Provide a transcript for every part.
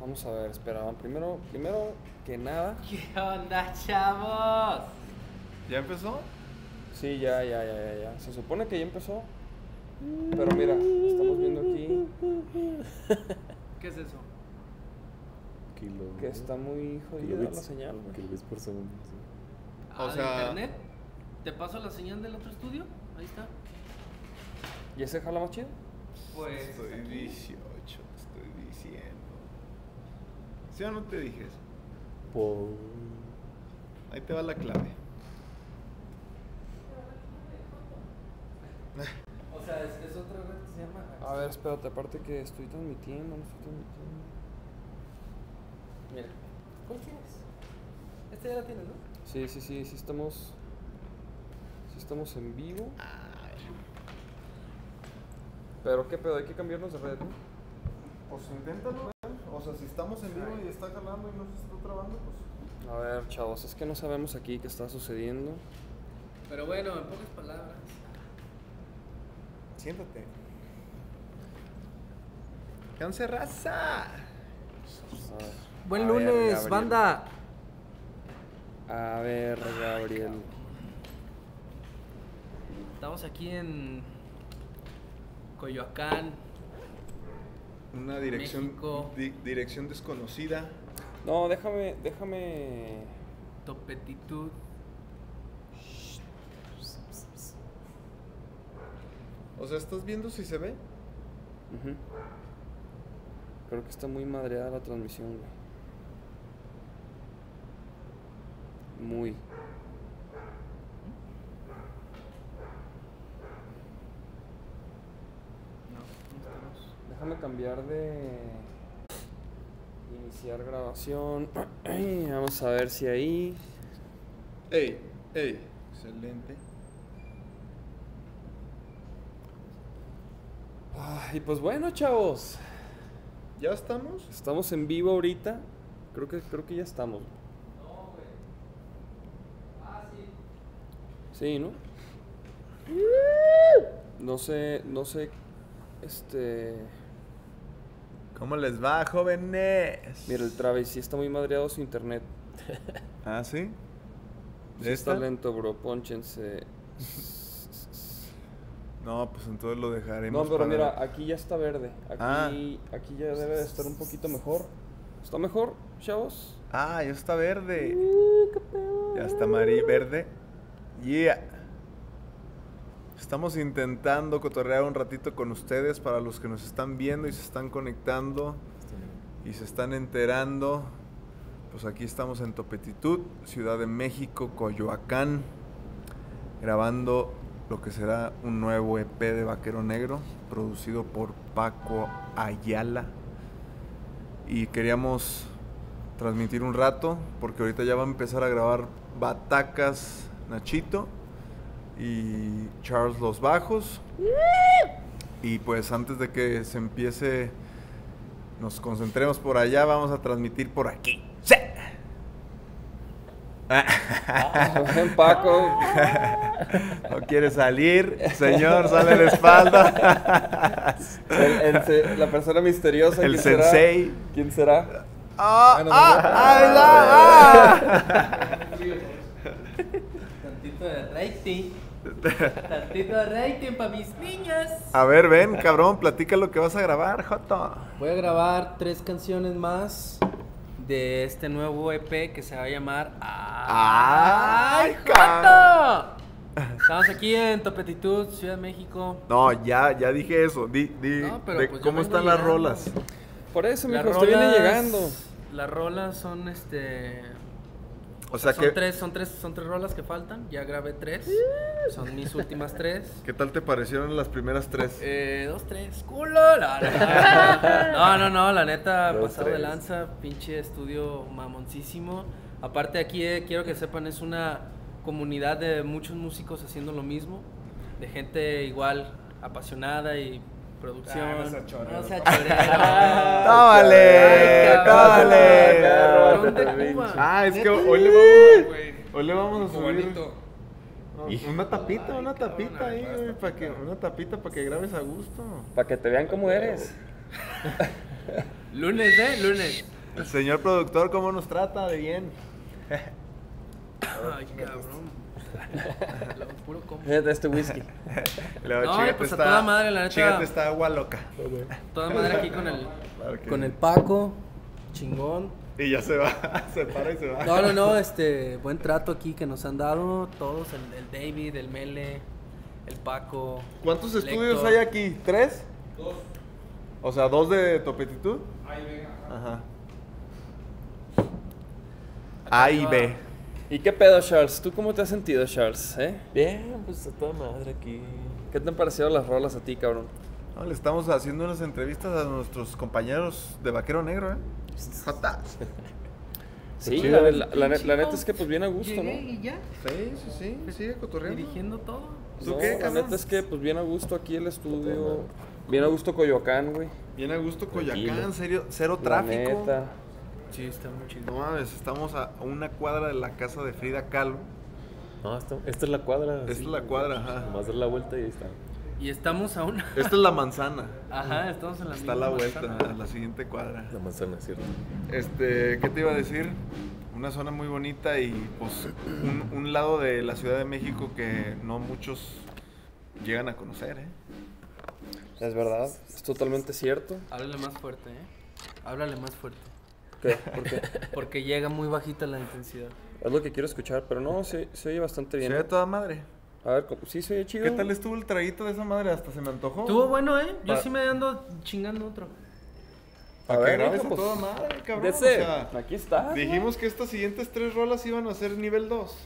Vamos a ver, espera. Primero, primero que nada. ¿Qué onda, chavos? ¿Ya empezó? Sí, ya, ya, ya, ya, ya. Se supone que ya empezó. Pero mira, estamos viendo aquí ¿Qué es eso? Kilo, que está muy jodida la señal, güey. Kilobits por segundo. sí. O Ah, ¿de sea- internet? ¿Te paso la señal del otro estudio? Ahí está. ¿Y ese jala más chido? Pues. Estoy 18, te estoy diciendo. ¿Sí o no te dije eso? Por... Ahí te va la clave. O sea, es, es otra red que se llama. A ver, espérate, aparte que estoy transmitiendo, no estoy transmitiendo. Mira. ¿Cuál quieres? Este ya la tienes, ¿no? Sí, sí, sí, sí estamos. Sí estamos en vivo. Pero qué pedo, hay que cambiarnos de red, ¿no? Pues inténtalo, O sea, si estamos en vivo y está jalando y no se está trabando, pues. A ver, chavos, es que no sabemos aquí qué está sucediendo. Pero bueno, en pocas palabras. Siéntate. ¡Canse raza! Buen A lunes, banda. A ver, Gabriel. Estamos aquí en Coyoacán. Una dirección, di- dirección desconocida. No, déjame, déjame. Topetitud. O sea, ¿estás viendo si se ve? Creo que está muy madreada la transmisión, güey. Muy. No, no estamos. Déjame cambiar de. Iniciar grabación. Vamos a ver si ahí. ¡Ey! ¡Ey! Excelente. Y pues bueno, chavos. ¿Ya estamos? Estamos en vivo ahorita. Creo que, creo que ya estamos. Sí, ¿no? No sé, no sé. Este. ¿Cómo les va, jóvenes? Mira, el Travis sí está muy madreado su internet. ¿Ah, sí? Está lento, bro. Pónchense. No, pues entonces lo dejaremos. No, pero para- mira, aquí ya está verde. Aquí, Ah. aquí ya debe de estar un poquito mejor. ¿Está mejor, chavos? Ah, ya está verde. Ya está amarillo verde. Yeah. Estamos intentando cotorrear un ratito con ustedes para los que nos están viendo y se están conectando y se están enterando. Pues aquí estamos en Topetitud, Ciudad de México, Coyoacán, grabando lo que será un nuevo EP de Vaquero Negro, producido por Paco Ayala. Y queríamos transmitir un rato, porque ahorita ya va a empezar a grabar Batacas Nachito y Charles Los Bajos. Y pues antes de que se empiece, nos concentremos por allá, vamos a transmitir por aquí. ¡Sí! Ven, Paco. ¿No quiere salir? Señor, sale la espalda. El- el se- la persona misteriosa. El ¿quién será? sensei. ¿Quién será? ¡Ah! Bueno, ¡Ah! ¡Ahí va! Tantito de rating. Tantito de rating para mis niñas. A ver, ven, cabrón, platica lo que vas a grabar, Joto. Voy a grabar tres canciones más de este nuevo EP que se va a llamar ¡Ay, Joto! Estamos aquí en Topetitud, Ciudad de México. No, ya, ya dije eso. Di, di No, pero de pues cómo están las rolas. Por eso, Las mijo, usted viene llegando. Las rolas son este. O sea son que, tres, son tres, son tres rolas que faltan. Ya grabé tres. Son mis últimas tres. ¿qué tal te parecieron las primeras tres? Eh, dos, tres, culo. No, no, no, no, no, la neta, Dos, pasado de lanza, pinche estudio mamoncísimo. Aparte aquí, eh, quiero que sepan, es una comunidad de muchos músicos haciendo lo mismo, de gente igual apasionada y producción. Ah, no sea chorero. No sea chorero. ¡Tómale! Ay, cabrón. ¡Tómale! Cabrón de Cuba. Ah, es que hoy le vamos, hoy le vamos a subir una tapita, una tapita ahí, güey, para que una tapita para que grabes a gusto. Para que te vean cómo eres. Lunes, ¿eh? Lunes. El señor productor, ¿cómo nos trata? De bien. Ay, cabrón. Lo puro combo. Fíjate este whisky. Luego, No, chígate pues a esta- toda madre, la neta. esta agua loca. Toda madre aquí con el, Claro que con el Paco. Chingón. Y ya se va, se para y se va. No, no, no, este, buen trato aquí que nos han dado todos, el, el David, el Mele, el Paco. ¿Cuántos el estudios hay aquí? ¿Tres? Dos. O sea, dos de topetitud. Ajá. Acá A y. B. ¿Y qué pedo, Charles? ¿Tú cómo te has sentido, Charles? ¿Eh? Bien, pues a toda madre aquí. ¿Qué te han parecido las rolas a ti, cabrón? No, le estamos haciendo unas entrevistas a nuestros compañeros de Vaquero Negro, ¿eh? Jota. Sí, la, la- la ne- la neta es que pues bien a gusto, ¿no? Y ya, Sí, sí, sí. Sigue cotorreando. dirigiendo todo. ¿Tú No, qué, la neta es que pues bien a gusto aquí el estudio. Bien a gusto Coyoacán, güey. Bien a gusto Coyacán, Tranquilo. serio, cero La tráfico. neta. Sí, está muy chido. No mames, estamos a una cuadra de la casa de Frida Kahlo. No, esta, esta es la cuadra. Esta sí. es la cuadra, ajá. Nomás dar la vuelta y ahí está. Y estamos a una. Esta es la manzana. Ajá, estamos en la Está a la vuelta, manzana. a la siguiente cuadra. La manzana, ¿cierto? Este, ¿qué te iba a decir? Una zona muy bonita y pues un, un lado de la Ciudad de México que no muchos llegan a conocer, ¿eh? Es verdad, es totalmente cierto. Háblale más fuerte, ¿eh? Háblale más fuerte. ¿Qué? ¿Por qué? Porque llega muy bajita la intensidad. Es lo que quiero escuchar, pero no, se, se oye bastante bien. Se ve toda madre. A ver, ¿cómo- sí se oye chido. ¿Qué tal estuvo el traguito de esa madre? Hasta se me antojó. Estuvo bueno, ¿eh? Yo sí me ando chingando otro. A A ver, ver, grabes pues, toda madre, cabrón. Dese, O sea, aquí está. dijimos que estas siguientes tres rolas iban a ser nivel 2.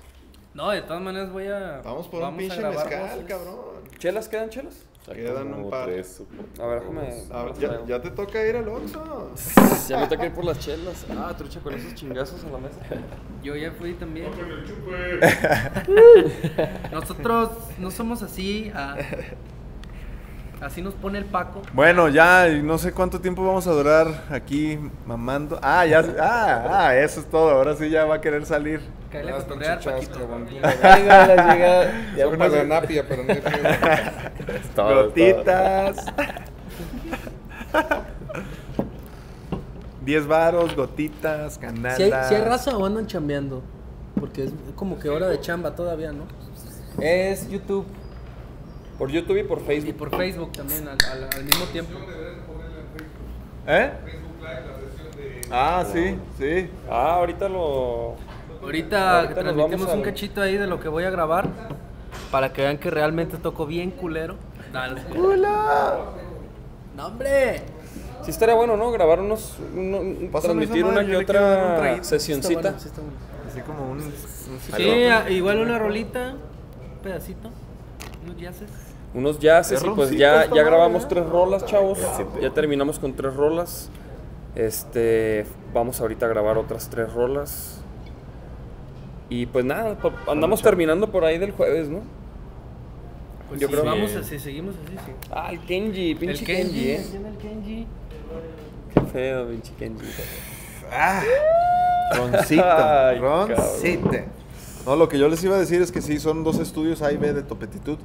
No, de todas maneras voy a. Vamos por un pinche mezcal, voces. cabrón. ¿Chelas quedan chelas? Quedan un par. tres. A ver, déjame. A ver, las ya, ya te toca ir al Oxxo. Ya me toca ir por las chelas. Ah, trucha con esos chingazos a la mesa. Yo ya fui también. Nosotros no somos así. ah, así nos pone el Paco. Bueno, ya no sé cuánto tiempo vamos a durar aquí mamando. Ah, ya. Ah, ah, eso es todo. Ahora sí ya va a querer salir. Cállate a cotorrear, Paquito. Llega. Ya de napia, pero no. Es todo, Gotitas. 10 varos, gotitas, canela. Si hay, si hay raza o andan chambeando. Porque es como que hora de chamba todavía, ¿no? Es YouTube Por YouTube y por y Facebook. por Facebook también al, al- al mismo tiempo. ¿Eh? Ah, sí, sí. Ah, ahorita lo. Ahorita, transmitimos un cachito ahí de lo que voy a grabar. Para que vean que realmente toco bien culero. Dale. ¡No, hombre! Sí estaría bueno, ¿no? Grabar unos. un- transmitir una que otra sesioncita. Así como un. un Sí, igual una rolita, un pedacito, unos jazzes. Unos jazzes y pues ya, ya grabamos ¿eh? tres rolas, chavos. Ya terminamos con tres rolas. Este. Vamos ahorita a grabar otras tres rolas. Y pues nada, andamos terminando por ahí del jueves, ¿no? Pues Yo creo- vamos así, seguimos así, sí. Ah, el Kenji, pinche el Kenji, Kenji, eh. el Kenji. Qué feo, pinche Kenji. Ah, roncito, Ay, roncito. No, lo que yo les iba a decir es que sí, son dos estudios A y B de topetitud.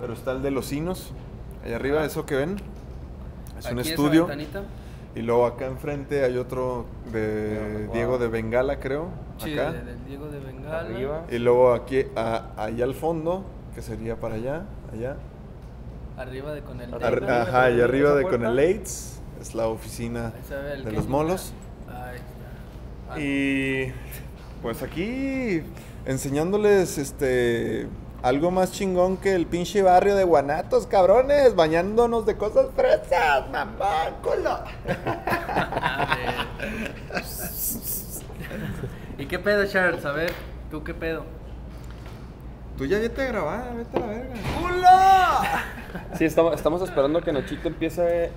Pero está el de los Cinos, allá arriba, eso que ven. Es un Aquí estudio. Y luego acá enfrente hay otro de Wow. Diego de Bengala, creo. Sí, acá. de- Diego de Bengala. Arriba. Y luego aquí, a- allá al fondo, que sería para allá, allá. Arriba de con el Arriba. David. Ar- ajá, y arriba ¿Esa de puerta? con el AIDS, es la oficina de los molos. Ahí está. Ah, Y pues aquí enseñándoles este algo más chingón que el pinche barrio de Guanatos, cabrones, bañándonos de cosas fresas, mamá, culo. ¿Y qué pedo, Charles? A ver, ¿tú qué pedo? Tú ya vete a grabar, vete a la verga. ¡Culo! Sí, estamos, estamos esperando que Nochito empiece.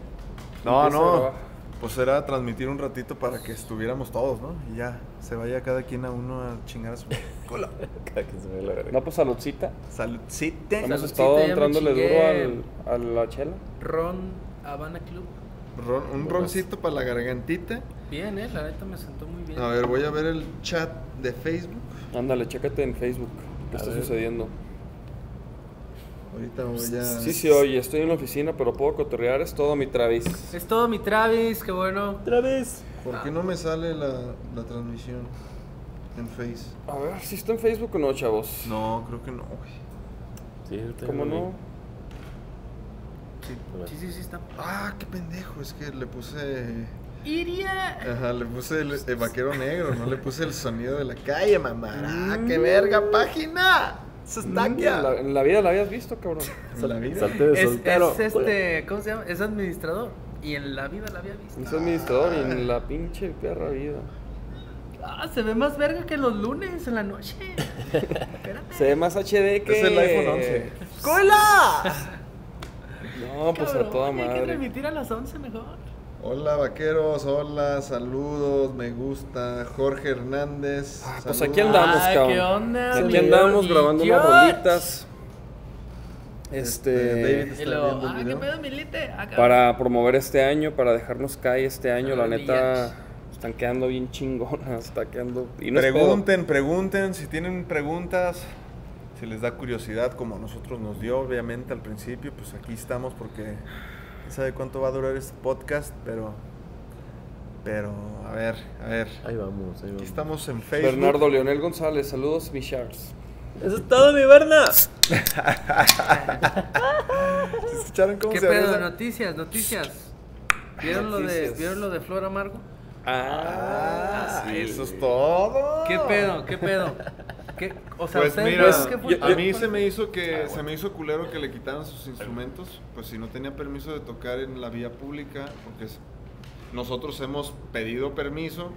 No, empiece a no. grabar. Pues era transmitir un ratito para que estuviéramos todos, ¿no? Y ya, se vaya cada quien a uno a chingar a su culo. Cada quien se ve la verga. No, pues saludcita. Saludcite. Hemos Saludcita, estado entrándole duro al, a la chela. Ron Habana Club. Ron- un roncito para la gargantita. Bien, eh, la neta me sentó muy bien. A ver, voy a ver el chat de Facebook. Ándale, chécate en Facebook. ¿Qué A está ver. sucediendo? Ahorita voy a. Sí, sí, oye, estoy en la oficina, pero puedo cotorrear. Es todo mi Travis. Es todo mi Travis, qué bueno. Otra vez. ¿Por qué no me sale la, la transmisión en Face? A ver si está en Facebook o no, chavos. No, creo que no, güey. Sí, ¿Cómo no? Sí, sí, sí está. Ah, qué pendejo, es que le puse... Iria. Ajá, le puse el, el vaquero negro, no le puse el sonido de la calle, mamá. ¡Ah, qué verga página! ¡Se está Mm, En la, en la vida la habías visto, cabrón. En la vida. Salte de Es, soltero. es este, ¿cómo se llama? Es administrador. Y en la vida la había visto. Es administrador y en la pinche perra vida. Ah, se ve más verga que los lunes en la noche. Espérate. Se ve más HD que. Es el iPhone 11. ¡Cola! No, pues a toda Hay que madre. transmitir a las 11 mejor. Hola vaqueros, hola, saludos, me gusta. Jorge Hernández. Ah, pues aquí andamos, Ay, cabrón. ¿qué onda, Aquí andamos grabando unas George? rolitas. Este, David Este. está el ah, ¿qué pedo, Milite? Ah. Para promover este año, para dejarnos caer este año, la neta. Están quedando bien chingonas. Está quedando. Y no. Pregunten, pregunten, si tienen preguntas, si les da curiosidad, como a nosotros nos dio, obviamente, al principio, pues aquí estamos porque sabe cuánto va a durar este podcast, pero, pero, a ver, a ver, Ahí vamos, ahí aquí vamos. estamos en Facebook. Bernardo Leonel González, saludos, mi Charles. Eso es todo, mi Berna. ¿Sí ¿Escucharon cómo ¿Qué se pedo? abraza? Noticias, noticias. ¿Vieron lo de, Noticias. ¿vieron lo de Flor Amargo? Ah, sí. eso es todo. ¿Qué pedo? ¿Qué pedo? ¿Qué? O sea, Pues ¿ustedes mira, ven qué fue? a mí se me hizo que se me hizo culero que le quitaran sus instrumentos, pues si no tenía permiso de tocar en la vía pública, porque es- nosotros hemos pedido permiso,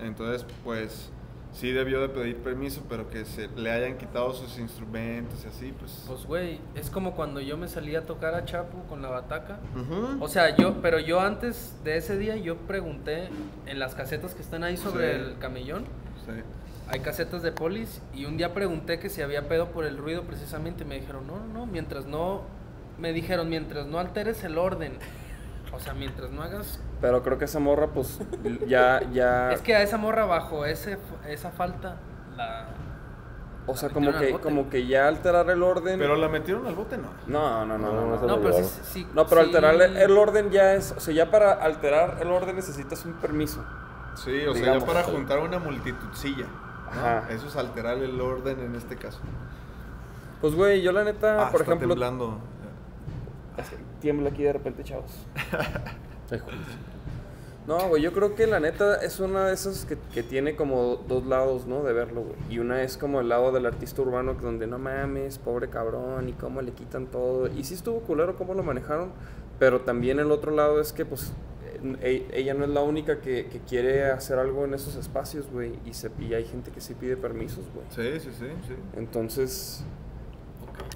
entonces pues sí debió de pedir permiso, pero que se le hayan quitado sus instrumentos y así, pues. Pues, güey, es como cuando yo me salí a tocar a Chapo con la bataca. Ujú. O sea, yo, pero yo antes de ese día, yo pregunté en las casetas que están ahí sobre Sí. el camellón. Sí. Hay casetas de polis y un día pregunté que si había pedo por el ruido precisamente. Me dijeron, no, no, no, mientras no. Me dijeron, mientras no alteres el orden. O sea, mientras no hagas. Pero creo que esa morra, pues, ya, ya. Es que a esa morra bajo ese, esa falta, la. o sea, como que, como que ya alterar el orden. Pero la metieron al bote, no. No, no, no, no. No, no, pero sí. No, pero alterar el, orden ya es. O sea, ya para alterar el orden necesitas un permiso. Sí, o sea, ya para juntar una multitudcilla. Eso es alterar el orden en este caso. Pues, güey, yo la neta, Ah, por está ejemplo. temblando. Tiembla aquí de repente, chavos. No, güey, yo creo que la neta es una de esas que, que tiene como dos lados, ¿no? De verlo, güey. Y una es como el lado del artista urbano, donde no mames, pobre cabrón, y cómo le quitan todo. Y sí estuvo culero cómo lo manejaron, pero también el otro lado es que, pues, ella no es la única que, que quiere hacer algo en esos espacios, güey. Y, se, y hay gente que sí pide permisos, güey. Sí, sí, sí, sí. Entonces,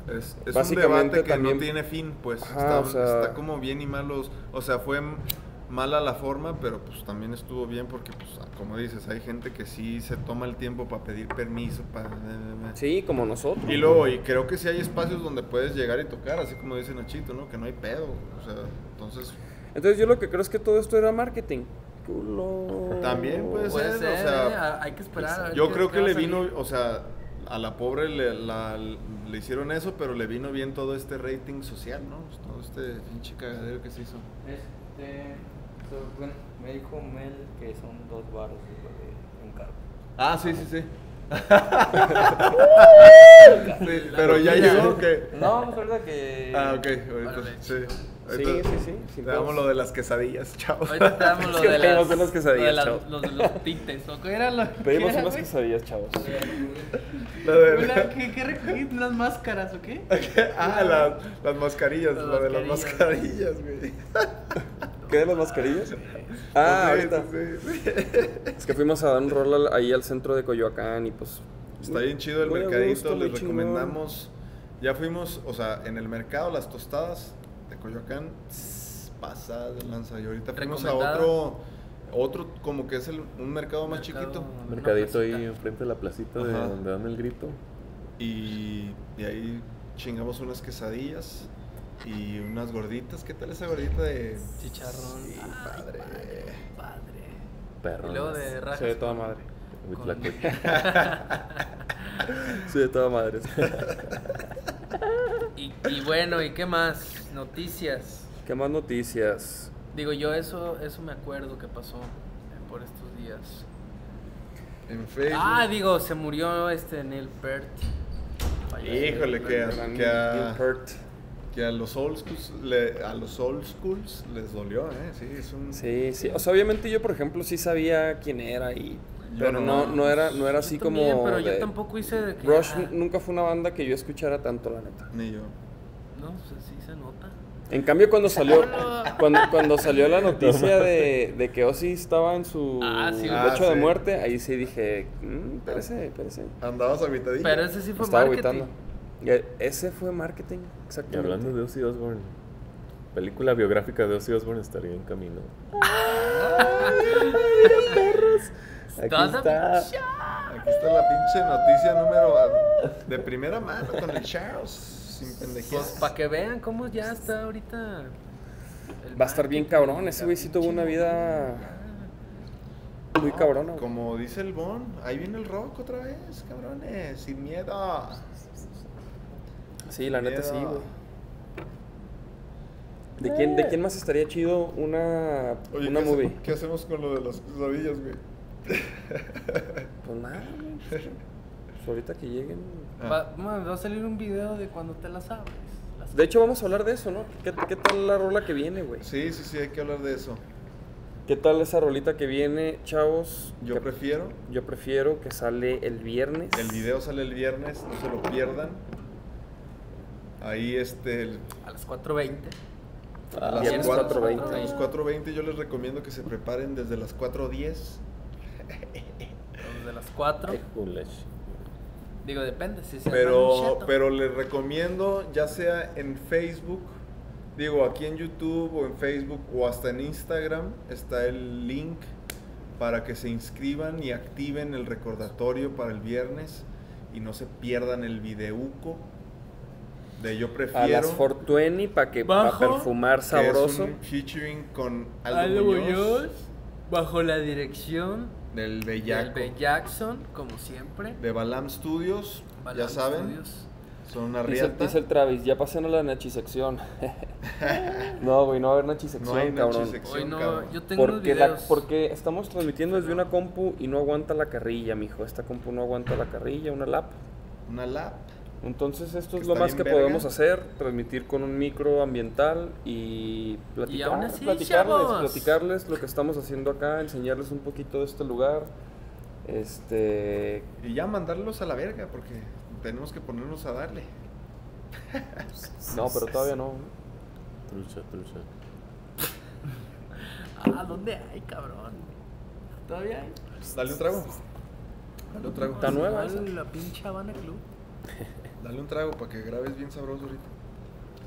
Es, es un debate que también- no tiene fin, pues. Ajá, está, o sea- está como bien y malos. O sea, fue mala la forma, pero pues también estuvo bien porque, pues, como dices, hay gente que sí se toma el tiempo para pedir permiso, para... sí, como nosotros. Y luego, y creo que sí hay espacios donde puedes llegar y tocar, así como dice Nachito, ¿no? Que no hay pedo. O sea, entonces... Entonces yo lo que creo es que todo esto era marketing. Culo. También puede Puede ser, ser, o sea, eh, hay que esperar. a ver Yo qué- creo que le vino, o sea, a la pobre le, la- le hicieron eso, pero le vino bien todo este rating social, ¿no? Pues, Todo este pinche cagadero que se hizo. Este, so, bueno, me dijo Mel que son dos baros de un carro. Ah, sí, sí, sí. Sí, pero ya llegó que... No, pues ahorita que. Ah, ok, ahorita sí. Sí, sí, sí. Te damos lo de las quesadillas, chavos. Ahorita te damos lo ¿Qué de las, las quesadillas, lo de las- chavos? los tintes. ¿O qué era lo Pedimos unas quesadillas, chavos. ¿Qué, qué recogí? ¿Unas máscaras o qué? ah, las, las mascarillas, Las lo de las mascarillas. güey. ¿Qué de las mascarillas? Ah, Sí, ahorita. sí, sí. Es que fuimos a dar un rol ahí al centro de Coyoacán y pues. Está bien chido el mercadito, gusto, les recomendamos. Ya fuimos, o sea, en el mercado, las tostadas de Coyoacán, tss, pasadas de lanza. Y ahorita fuimos a otro, otro como que es el, un mercado más Mercado- chiquito. Mercadito ahí enfrente de la placita de donde dan el grito. Y, y ahí chingamos unas quesadillas y unas gorditas. ¿Qué tal esa gordita de Chicharrón. Sí, Ay, padre. Padre. Perro. Y luego de Se toda madre. Con-. Se ve toda madre. y, y bueno, ¿y qué más? Noticias. ¿Qué más noticias? Digo, yo eso, eso me acuerdo que pasó. por estos días. En Facebook. Ah, digo, se murió este Neil Peart. Híjole, que a, que a- que a los old schools, le- a los old schools les dolió, ¿eh? Sí, es un... Sí, sí. O sea, obviamente yo, por ejemplo, sí sabía quién era y... Pero no, no. era, no era Yo así también, como... Pero yo de- tampoco hice de que. Rush ah, nunca fue una banda que yo escuchara tanto, la neta. Ni yo. No, pues sí se nota. En cambio, cuando salió, cuando, cuando salió la noticia de, de que Ozzy estaba en su Ah, sí. Ah, de sí. muerte, ahí sí dije, mm, espérese, espérese. Andabas agüitadillo. Pero ese sí fue Estaba marketing. agüitando. Y e- ese fue marketing, Y exactamente. hablando de Ozzy Osbourne, película biográfica de Ozzy Osbourne estaría en camino. Aquí Toda está. Aquí está la pinche noticia número de primera mano con el Charles. Sin Pues para que vean cómo ya está ahorita. Va a estar bien cabrón, ese güey sí tuvo una vida muy No, cabrona. güey. Como dice el Bon, ahí viene el rock otra vez, cabrones, sin miedo. Sí, la neta sí, güey. ¿De quién, ¿De quién más estaría chido una, Oye, una ¿qué, movie? hacemos, ¿qué hacemos con lo de las quesadillas, güey? Pues nada, güey. Pues ahorita que lleguen. Va, man, va a salir un video de cuando te las abres. Las- De hecho, vamos a hablar de eso, ¿no? ¿Qué, qué tal la rola que viene, güey? Sí, sí, sí, hay que hablar de eso. ¿Qué tal esa rolita que viene, chavos? Yo Que- prefiero. yo prefiero que sale el viernes. El video sale el viernes, no se lo pierdan. Ahí este. el- A las 4.20. a las viernes 4, 4:20. a las 4.20 yo les recomiendo que se preparen desde las 4.10. Desde las 4. Ay, jule. Digo, depende. Si se Pero, pero les recomiendo, ya sea en Facebook, digo, aquí en YouTube o en Facebook o hasta en Instagram, está el link para que se inscriban y activen el recordatorio para el viernes y no se pierdan el videuco de Yo Prefiero. A las 420 para que para Bajo, perfumar que sabroso. Es un featuring con Aldo, Aldo Muñoz, Muñoz, bajo la dirección del del Bellaco. Jackson, como siempre. de Balam Studios, ya Balam saben, Studios. son una Dice, riata. dice el Travis, ya pasen a la nachisección. no, güey, no va a haber nachisección, No hay cabrón. nachisección. Hoy no, cabrón. yo tengo Porque, la- porque estamos transmitiendo desde una compu y no aguanta la carrilla, mijo. Esta compu no aguanta la carrilla, una lap. Una lap. Entonces esto Que es lo más que verga. podemos hacer, transmitir con un micro ambiental y platicar, aún así, platicarles, chavos. platicarles lo que estamos haciendo acá, enseñarles un poquito de este lugar. Este, Y ya mandarlos a la verga, porque tenemos que ponernos a darle. no, pero todavía no. Trucha, trucha. Ah, ¿dónde hay, cabrón? ¿Todavía hay? Dale un trago. Dale un trago. Está nueva. La pinche Habana Club. Dale un trago para que grabes bien sabroso ahorita.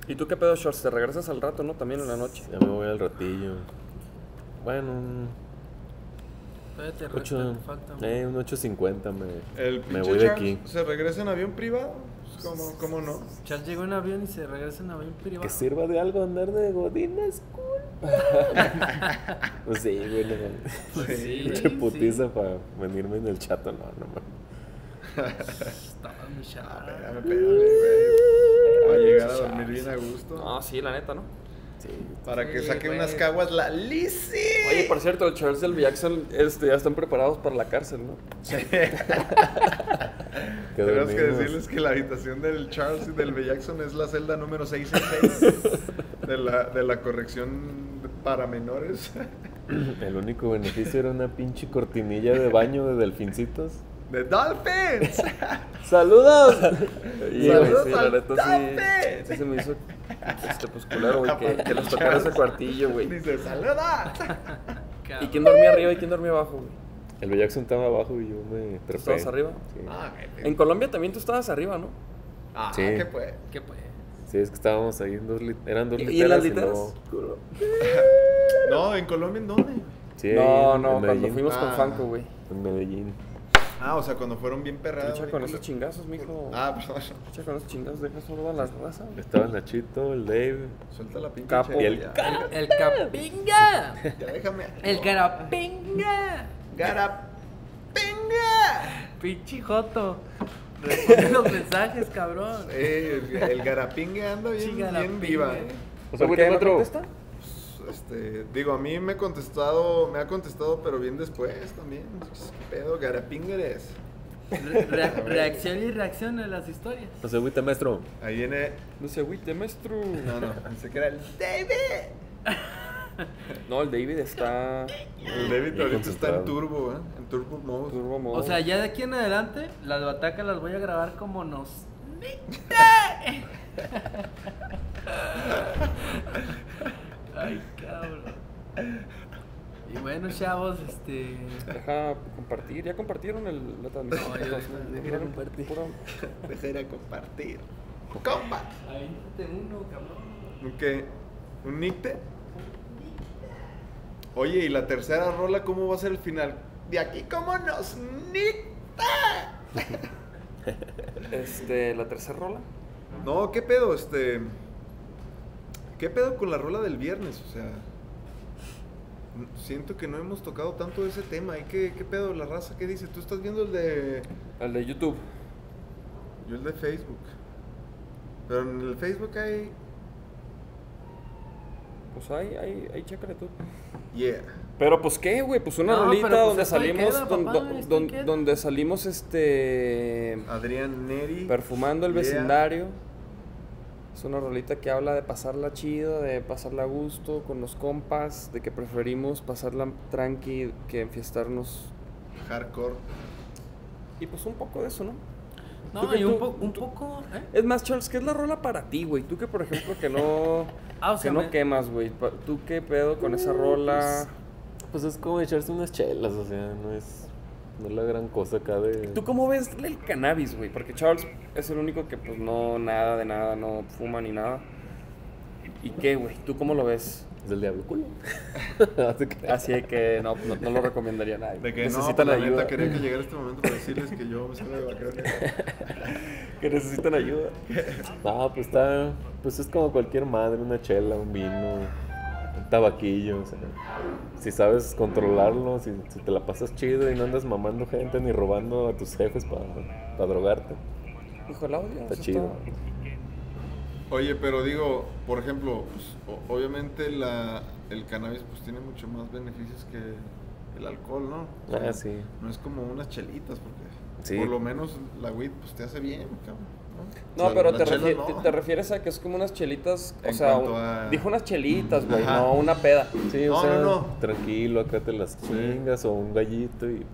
¿Y tú qué pedo, Shorts? Te regresas al rato, ¿no? También en la noche. Ya me voy al ratillo. Bueno, un Todavía te, re- 8, te falta. eh, un 8.50 me, El me voy de aquí. se regresa en avión privado. Pues, ¿Cómo, cómo no? Charles llegó en avión y se regresa en avión privado. Que sirva de algo andar de Godines, cool. pues sí, güey, no mames. Sí, Pinche sí. putiza para venirme en el chato, no, no mames. Estaba muy chato. Espérame, espérame, güey. Para llegar a dormir bien a gusto. No, sí, la neta, ¿no? Sí, Para que Sí, saque güey. unas caguas la Lizzy. Oye, por cierto, el Charles y el Jackson este, ya están preparados para la cárcel, ¿no? que Tenemos que decirles que la habitación del Charles y del B. Jackson es la celda número 666 de la, de la corrección para menores El único beneficio era una pinche cortinilla de baño de delfincitos. De Dolphins. ¡Saludos! Y, Saludos sí, la neta sí, sí se me hizo este, pues, culero, güey, que, que les tocara ese cuartillo, güey. Dice, saluda. ¿Y quién dormía arriba y quién dormía abajo, güey? El B. Jackson estaba abajo y yo me ¿Tú trepé. estabas arriba? Sí. Ah, qué En Colombia también tú estabas arriba, ¿no? Ah, Sí. ¿qué pues? ¿Qué pues? Sí, es que estábamos ahí en dos eran dos ¿Y, literas. y en las literas? No, ¿en Colombia en dónde? Sí, no, no, cuando fuimos con Ah. Fanco, güey. En Medellín. Ah, o sea, cuando fueron bien perrados. Lucha con culo. esos chingazos, mijo. Ah, pues Lucha con esos chingazos, deja solo a la raza. güey. Estaba Nachito, el Dave. suelta la pinche Capo. Y el ya. El, el capinga. Ya déjame. El carapinga. ¡Garapinga! Pinche joto. Responde los mensajes, cabrón. Eh, el, el garapinga anda bien, bien viva, eh. eh. ¿Por qué no contesta? Este, digo, a mí me ha contestado, me ha contestado, pero bien después también. ¿Qué pedo, garapingeres? Re- rea- reacción y reacción a las historias. No se agüite, maestro. Ahí viene, No se agüite, maestro. no, no, pensé que era el David. No, el David está El David ahorita está en turbo, ¿eh? En turbo mode. turbo modo. O sea, ya de aquí en adelante, las batacas las voy a grabar como nos. Ay. Y bueno, chavos, este. Deja compartir. ¿Ya compartieron el, la transmisión? No, ya deja- deja de compartir. Pura- Deja ir a compartir. Compa. Ahí te uno, cabrón. ¿Un qué? ¿Un nicte? Oye, ¿y la tercera rola cómo va a ser el final? De aquí, ¿cómo nos nicta? Este, la tercera rola. No, ¿qué pedo? Este. ¿Qué pedo con la rola del viernes? O sea. Siento que no hemos tocado tanto ese tema. ¿Y qué, qué pedo la raza? ¿Qué dice? ¿Tú estás viendo el de. El de YouTube. Yo el de Facebook. Pero en el Facebook hay. Pues ahí, ahí, ahí chécale tú. Yeah. Pero pues qué, güey, pues una No, rolita pues, donde salimos, queda, don- papá, don- don- donde salimos este Adrián Neri. perfumando el Yeah. vecindario. Es una rolita que habla de pasarla chido, de pasarla a gusto con los compas, de que preferimos pasarla tranqui que enfiestarnos. Hardcore. Y pues un poco de eso, ¿no? No, y un, po- un tú- poco. ¿eh? Es más, Charles, ¿qué es la rola para ti, güey? Tú que, por ejemplo, que no, Ah, o que no me- quemas, güey. ¿Tú qué pedo con esa rola? Pues es como echarse unas chelas, o sea, no es, no es la gran cosa acá de... ¿Tú cómo ves el cannabis, güey? Porque Charles es el único que, pues, no, nada de nada, no fuma ni nada. ¿Y qué, güey? ¿Tú cómo lo ves? Es del diablo, culo. Así que- Así que no, no, no lo recomendaría a nadie. De que no, necesitan pues, la ayuda. neta quería que llegara este momento para decirles que yo me salgo de vaquero. que necesitan ayuda. No, pues está, pues es como cualquier madre, una chela, un vino, un tabaquillo, o sea, si sabes controlarlo, si, si te la pasas chido y no andas mamando gente ni robando a tus jefes para drogarte, Hijo, el audio. está chido. Oye, pero digo, por ejemplo, pues, obviamente la, el cannabis pues tiene mucho más beneficios que el alcohol, ¿no? O sea, Ah, sí. No es como unas chelitas, porque Sí. por lo menos la weed pues te hace bien, cabrón. No, O sea, pero te, chela refi- no. te- te refieres a que es como unas chelitas, o En sea, cuanto un- a- dijo unas chelitas, güey, no una peda. Sí, o sea, no, no. tranquilo, acá te las chingas o un gallito y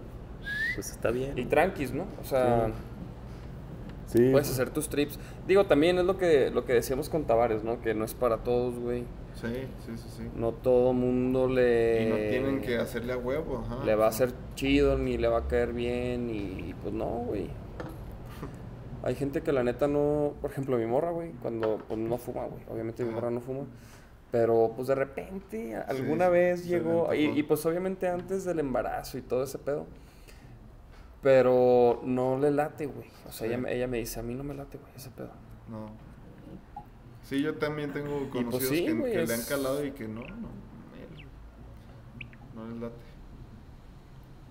pues está bien. Y tranquis, ¿no? O sea, Sí. puedes hacer tus trips. Digo, también es lo que, lo que decíamos con Tavares, ¿no? Que no es para todos, güey. Sí, sí, sí, sí. No todo mundo le... Y no tienen que hacerle a huevo, ajá. Le va a hacer chido, ni le va a caer bien, y pues no, güey. Hay gente que la neta no... Por ejemplo, mi morra, güey, cuando pues, no fuma, güey. Obviamente mi morra no fuma. Pero pues de repente, alguna sí, vez llegó... Y, y, pues obviamente antes del embarazo y todo ese pedo. Pero no le late, güey. O sea, Sí. ella, me- ella me dice, a mí no me late, güey, ese pedo. No. Sí, yo también tengo pues, conocidos sí, que, le han calado y que no, no, no les late.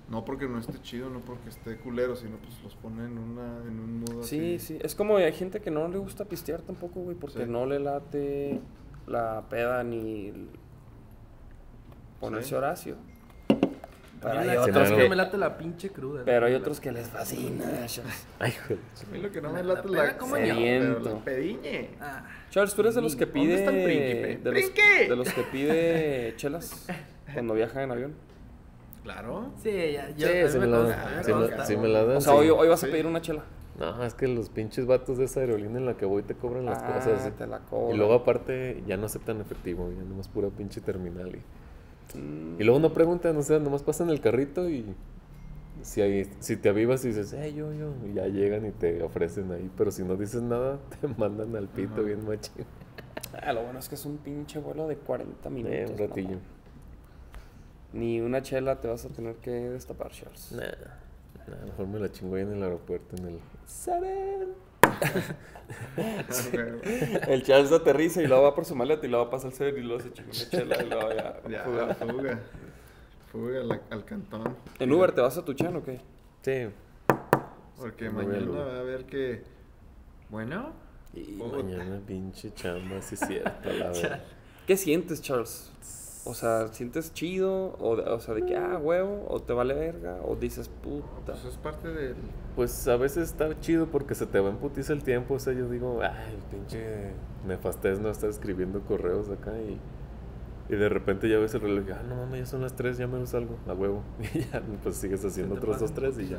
No porque no esté chido, no porque esté culero, sino pues los pone en, una, en un modo Sí, así. sí. Es como hay gente que no le gusta pistear tampoco, güey, porque Sí. no le late la peda ni el ponerse Sí. Horacio. Pero hay otros que, me late la pinche cruda. pero hay otros que les fascina. Charles. Ay, joder. A mí lo que no me La- late la es peda la, como pero yo. la pediñe. Ah, Charles, tú eres de los que ¿Dónde pide está el príncipe? de los, ¡Príncipe! de los que pide chelas cuando viaja en avión. Claro. sí, ya, yo, Sí, me me la dan. me Sí me- consta. sí me la dan. O sea, sí. hoy, hoy vas a pedir una chela. No, es que los pinches vatos de esa aerolínea en la que voy te cobran las Ah, cosas. te la cobran. Y luego aparte ya no aceptan efectivo, ya nomás pura pinche terminal. Y, Mm, y luego no preguntan, o sea, nomás pasan el carrito y si, hay, si te avivas y dices, eh, yo, yo, y ya llegan y te ofrecen ahí. Pero si no dices nada, te mandan al pito bien machín. ah, lo bueno es que es un pinche vuelo de 40 minutos. Eh, un ¿no? ratillo. Ni una chela te vas a tener que destapar, Charles. Nah, nah, mejor me la chingo ahí en el aeropuerto, en el... ¿Saben? güey. El Charles aterriza y luego va por su maleta y luego pasa el ser y luego se chinga una chela y luego ya. Ya, fuga. fuga. Fuga al, al cantón. ¿En Uber te vas a tu chan o qué? Sí, Porque al mañana va a ver que. Bueno. y Puta. mañana pinche chamba, sí es cierto, la verdad. ¿Qué sientes, Charles? O sea, ¿sientes chido? O, de- o sea, de que, ah, huevo, o te vale verga, o dices, puta. Pues es parte del... Pues a veces está chido porque se te va en putiza el tiempo. O sea, yo digo, ay, pinche nefastez no estar escribiendo correos acá y, y de repente ya ves el reloj. Ah, no mames, ya son las 3, ya menos algo, a huevo. Y ya, pues sigues haciendo otros dos, tres y ya.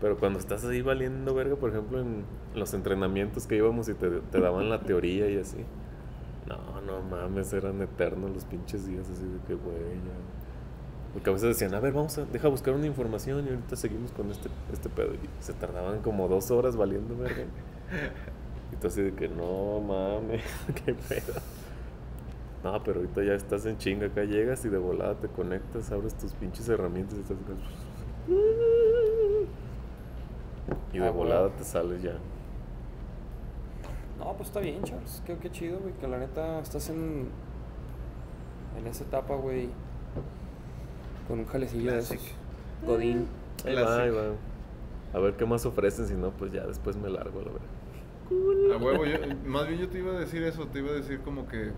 Pero cuando estás ahí valiendo verga, por ejemplo, en los entrenamientos que íbamos y te, te daban la teoría y así. No, no mames, eran eternos los pinches días así de que, güey, ya. Porque a veces decían, a ver, vamos a, deja buscar una información y ahorita seguimos con este, este pedo. Y se tardaban como dos horas valiendo verga. Y tú así de que, no mames, qué pedo. No, pero ahorita ya estás en chinga, acá llegas y de volada te conectas, abres tus pinches herramientas y estás. Y de Ah, volada te sales ya. No, pues está bien, Charles. Qué, qué chido, güey, que la neta estás en. En esa etapa, güey. Con un jalecillo de esos. Godín. Ahí va, ahí va. A ver qué más ofrecen, si no, pues ya después me largo, la verdad. A huevo, yo, más bien yo te iba a decir eso, te iba a decir como que,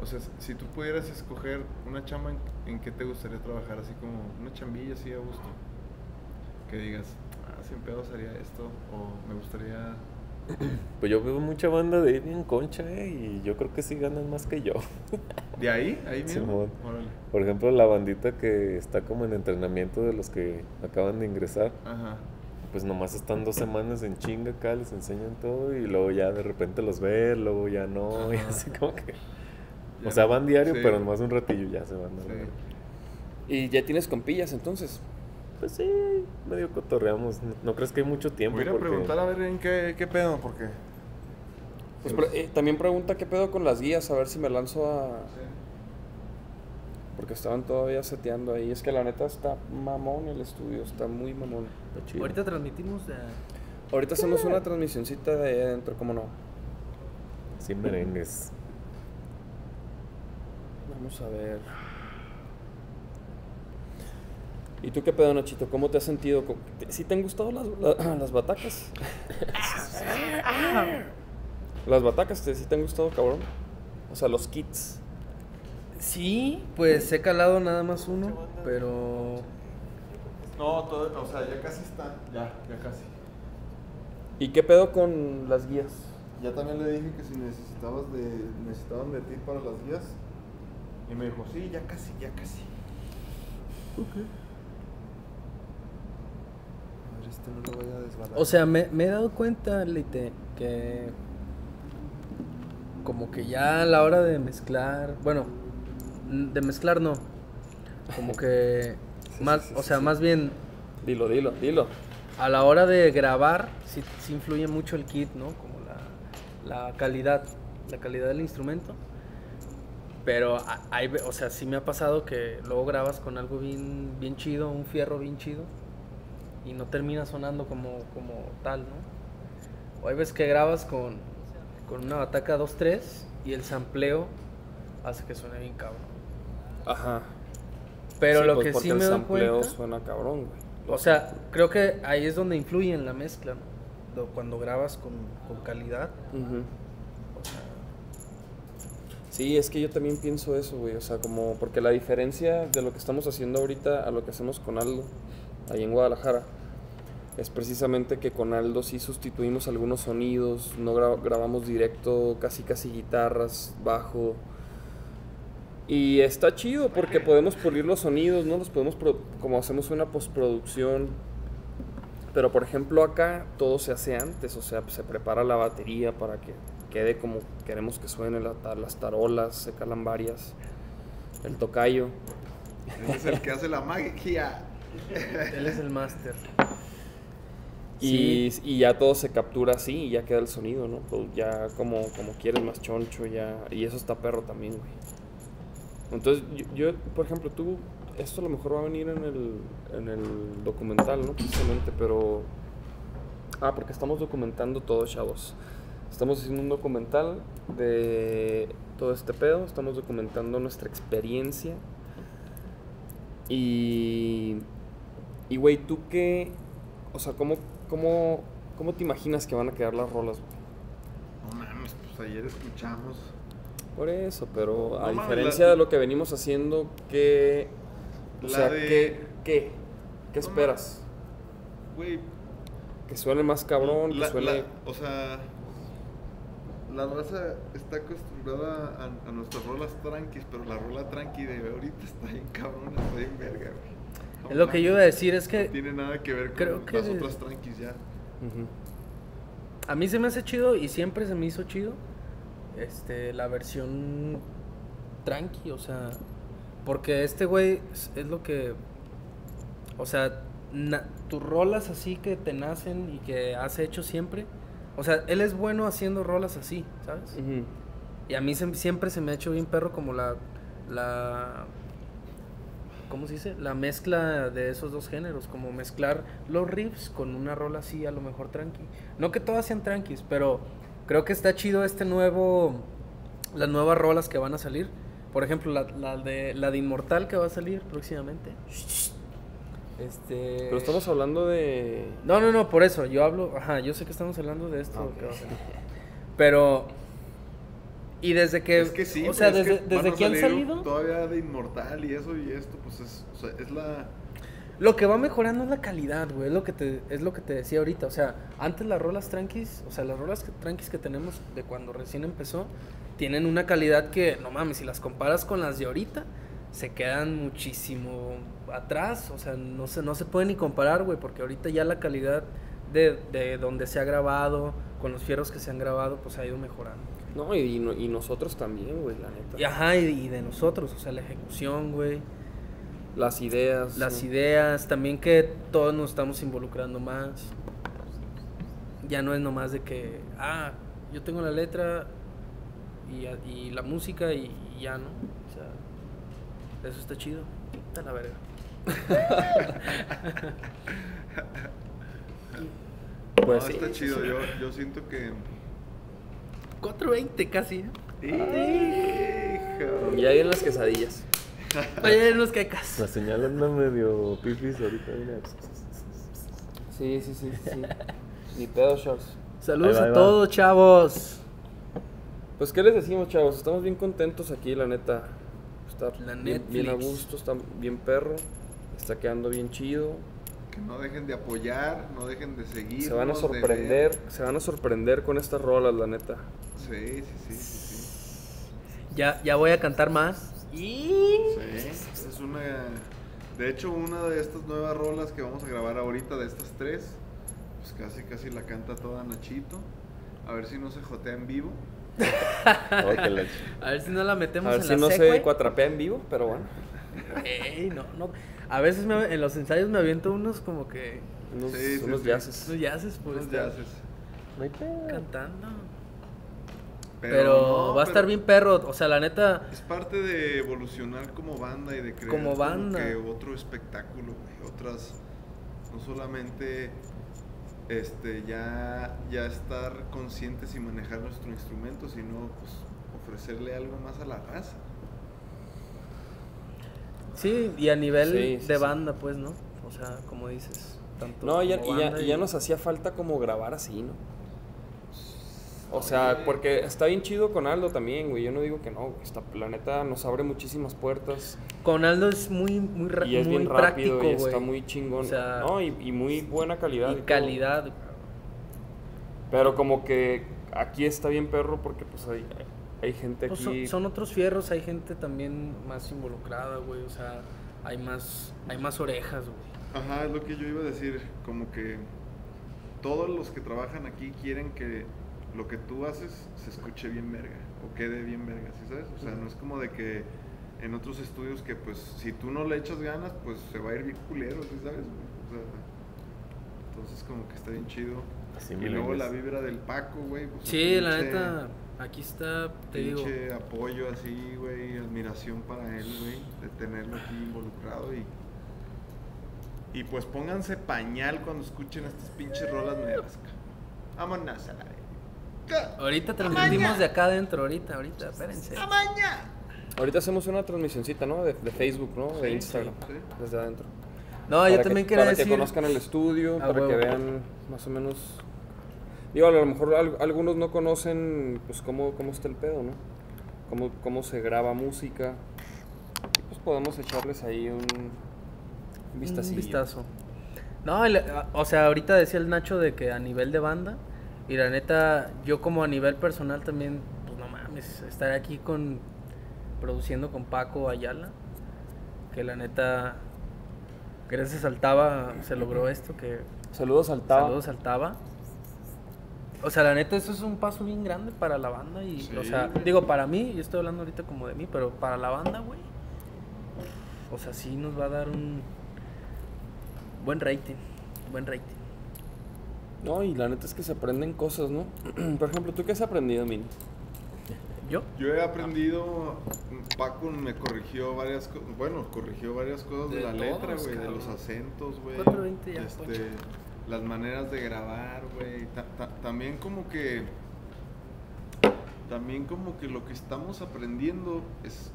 o sea, si tú pudieras escoger una chamba en, en que te gustaría trabajar, así como una chambilla así a gusto, que digas, ah, sin pedos haría esto, o me gustaría... Pues yo veo mucha banda de ahí bien concha, eh, y yo creo que sí ganan más que yo. ¿De ahí? ¿Ahí mismo? Simón. Órale. Por ejemplo, la bandita que está como en entrenamiento de los que acaban de ingresar, Ajá. pues nomás están dos semanas en chinga acá, les enseñan todo y luego ya de repente los ver, luego ya no, y así como que... Ya o sea, no- van diario, sí. pero nomás un ratillo ya se van. a la Sí. Y ya tienes compillas entonces. Pues sí, medio cotorreamos. No, no crees que hay mucho tiempo. Voy a a porque- preguntar a ver en qué, qué pedo, porque... Pues eh, también pregunta qué pedo con las guías, a ver si me lanzo a. Porque estaban todavía seteando ahí. Es que la neta está mamón el estudio, está muy mamón. Está chido. Ahorita transmitimos eh, Ahorita hacemos una transmisioncita de ahí adentro, ¿cómo no? Sin merengues. Vamos a ver. ¿Y tú qué pedo, Nachito? ¿Cómo te has sentido? ¿Cómo- te- ¿Sí te han gustado las, la- las batacas? las batacas, ¿te- ¿sí te han gustado, cabrón? O sea, los kits. Sí, pues he calado nada más uno, pero No, todo, o sea, ya casi está, ya, ya casi. ¿Y qué pedo con las guías? Ya también le dije que si necesitabas de, necesitaban de ti para las guías. Y me dijo, sí, ya casi, ya casi. A ver, este no lo voy a desbalar. O sea, me, me he dado cuenta, Leite, que como que ya a la hora de mezclar, bueno, de mezclar no, como que Sí, más, sí, sí, o sea, sí. más bien Dilo, dilo, dilo. a la hora de grabar sí, sí influye mucho el kit, ¿no? Como la, la calidad, la calidad del instrumento. Pero hay, o sea, sí me ha pasado que luego grabas con algo bien, bien chido, un fierro bien chido, y no termina sonando como, como tal, ¿no? O hay veces que grabas con, con una bataca 2-3 y el sampleo hace que suene bien cabrón. Ajá. Pero Sí, lo pues, que sí me doy sampleo cuenta... suena cabrón, güey. O sea, creo que ahí es donde influye en la mezcla, ¿no? Cuando grabas con, con calidad. O sea, Sí, es que yo también pienso eso, güey. O sea, como, porque la diferencia de lo que estamos haciendo ahorita a lo que hacemos con Aldo, ahí en Guadalajara, es precisamente que con Aldo sí sustituimos algunos sonidos, no gra- grabamos directo, casi casi guitarras, bajo. Y está chido porque podemos pulir los sonidos, ¿no? Los podemos, como hacemos una postproducción. Pero por ejemplo acá todo se hace antes, o sea, se prepara la batería para que quede como queremos que suene las tarolas, se calan varias, el tocayo. Es el que hace la magia. él es el máster. Y, y ya todo se captura así y ya queda el sonido, ¿no? Pues ya como, como quieres más choncho, ya. Y eso está perro también, güey. Entonces, yo, yo, por ejemplo, tú, esto a lo mejor va a venir en el, en el documental, ¿no? Precisamente, pero. Ah, porque estamos documentando todo, chavos. Estamos haciendo un documental de todo este pedo, estamos documentando nuestra experiencia. Y. Y, güey, ¿tú qué. O sea, ¿cómo, cómo, ¿cómo te imaginas que van a quedar las rolas, güey? No mames, pues ayer escuchamos Por eso, pero a No diferencia la- de lo que venimos haciendo, ¿qué. O La sea, de- ¿qué, ¿qué? ¿Qué No esperas? Güey, Que suene más cabrón, la- que suene. o sea, la raza está acostumbrada a, a nuestras rolas tranquis, pero la rola tranqui de ahorita está bien cabrón, está bien verga, güey. No Es lo que yo iba a decir, es que No tiene nada que ver con creo que las otras tranquis ya. A mí se me hace chido y siempre se me hizo chido este, la versión tranqui, o sea, porque este güey es, es lo que, o sea, na- tus rolas así que te nacen y que has hecho siempre, o sea, él es bueno haciendo rolas así, ¿sabes? Y a mí se- siempre se me ha hecho bien perro como la, la, ¿cómo se dice? La mezcla de esos dos géneros, como mezclar los riffs con una rola así a lo mejor tranqui. No que todas sean tranquis, pero creo que está chido este nuevo, las nuevas rolas que van a salir. Por ejemplo, la, la de, la de Inmortal que va a salir próximamente. Este... Pero estamos hablando de. No, no, no, por eso, yo hablo, ajá, yo sé que estamos hablando de esto. Ah, que va a salir. Pero... Y desde que... es que sí, o sea, es desde, que desde que han salido... Todavía de Inmortal y eso y esto, pues es, o sea, es la. Lo que va mejorando es la calidad, güey, es lo que te es lo que te decía ahorita, o sea, antes las rolas tranquis, o sea, las rolas tranquis que tenemos de cuando recién empezó tienen una calidad que no mames, si las comparas con las de ahorita se quedan muchísimo atrás, o sea, no se no se puede ni comparar, güey, porque ahorita ya la calidad de, de donde se ha grabado, con los fierros que se han grabado, pues ha ido mejorando. No, y, y no- y nosotros también, güey, la neta. Y ajá, y, y de nosotros, o sea, la ejecución, güey. Las ideas. las ¿no? ideas, también que todos nos estamos involucrando más. Ya no es nomás de que, ah, yo tengo la letra y, y la música y, y ya, ¿no? O sea, eso está chido. Está la verga. Pues no, sí, está chido. sí. Yo, yo siento que. 4.20 casi. Hijo. Y ahí en las quesadillas. Oye, en los quecas. La señal anda medio pipis ahorita, mira. Sí, sí, sí, sí. Ni pedo, Charles. Saludos Ahí va, a ahí todos, chavos. Pues, ¿qué les decimos, chavos? Estamos bien contentos aquí, la neta. Está La bien, bien a gusto, está bien perro. Está quedando bien chido. Que no dejen de apoyar, no dejen de seguir. Se van a sorprender, se van a sorprender con estas rolas, la neta. Sí, sí, sí, sí, sí. Ya, ya voy a cantar más. Y... Sí, es una. De hecho, una de estas nuevas rolas que vamos a grabar ahorita, de estas tres, pues casi, casi la canta toda Nachito. A ver si no se jotea en vivo. A ver si no la A metemos ver en si la no se cuatrapea en vivo, pero bueno. Ey, no, no. A veces me- en los ensayos me aviento unos como que. Unos, Sí, sí, unos sí. jazzes. Unos yaces por Unos. No hay pedo. cantando. Pero, no, va a estar bien perro. O sea, la neta. Es parte de evolucionar como banda y de crear Como banda. que otro espectáculo, güey, otras no solamente este ya ya estar conscientes y manejar nuestro instrumento, sino pues ofrecerle algo más a la raza. Sí, y a nivel Sí, sí, de banda, pues, ¿no? O sea, como dices. Tanto No, ya, como y ya, y ya nos hacía falta como grabar así, ¿no? O sea, porque está bien chido con Aldo también, güey. Yo no digo que no, güey. Está, la neta nos abre muchísimas puertas. Con Aldo es muy, muy, Y es muy bien práctico, rápido y güey. está muy chingón. O sea, no, y, y muy buena calidad. Y todo. calidad. Pero como que aquí está bien perro porque pues hay, hay gente Pues aquí. son, son otros fierros, hay gente también más involucrada, güey. O sea, hay más, hay más orejas, güey. Ajá, es lo que yo iba a decir, como que todos los que trabajan aquí quieren que lo que tú haces se escuche bien verga o quede bien verga, ¿sí sabes? O sea, no es como de que en otros estudios que pues si tú no le echas ganas, pues se va a ir bien culero, ¿sí sabes? O sea, entonces como que está bien chido. Así y luego la vibra del Paco, güey. pues, Sí, la neta, aquí está, te digo. pinche apoyo así, güey, admiración para él, güey, de tenerlo aquí involucrado y y pues pónganse pañal cuando escuchen estas pinches rolas nuevas. Vámonos a la. Ahorita transmitimos de acá adentro, ahorita, ahorita, espérense. Ahorita hacemos una transmisioncita, ¿no? De, de Facebook, ¿no? De Sí, Instagram. sí. Desde adentro. No, Para yo que- también quería Para decir. que conozcan el estudio, Ah, para que huevo. vean más o menos. Digo, a lo mejor al- algunos no conocen, pues, cómo, cómo está el pedo, ¿no? cómo, cómo se graba música. Y pues podemos echarles ahí un, un vistacillo. Un vistazo. No, el- o sea, ahorita decía el Nacho de que a nivel de banda, y la neta, yo como a nivel personal también, pues no mames, estar aquí con, produciendo con Paco Ayala, que la neta, gracias al Taba se logró esto, que Saludos al Taba. saludos al Taba. O sea, la neta, eso es un paso bien grande para la banda y, o sea, digo, para mí, yo estoy hablando ahorita como de mí, pero para la banda, güey, o sea, sí nos va a dar un buen rating, buen rating. No, y la neta es que se aprenden cosas, ¿no? Por ejemplo, ¿tú qué has aprendido, Mini? ¿Yo? Yo he aprendido, Paco me corrigió varias cosas, bueno, corrigió varias cosas de, De la letra, güey, de los acentos, güey. 4:20 ya, este, Poncho. Las maneras de grabar, güey. ta- ta- también como que, también como que lo que estamos aprendiendo es,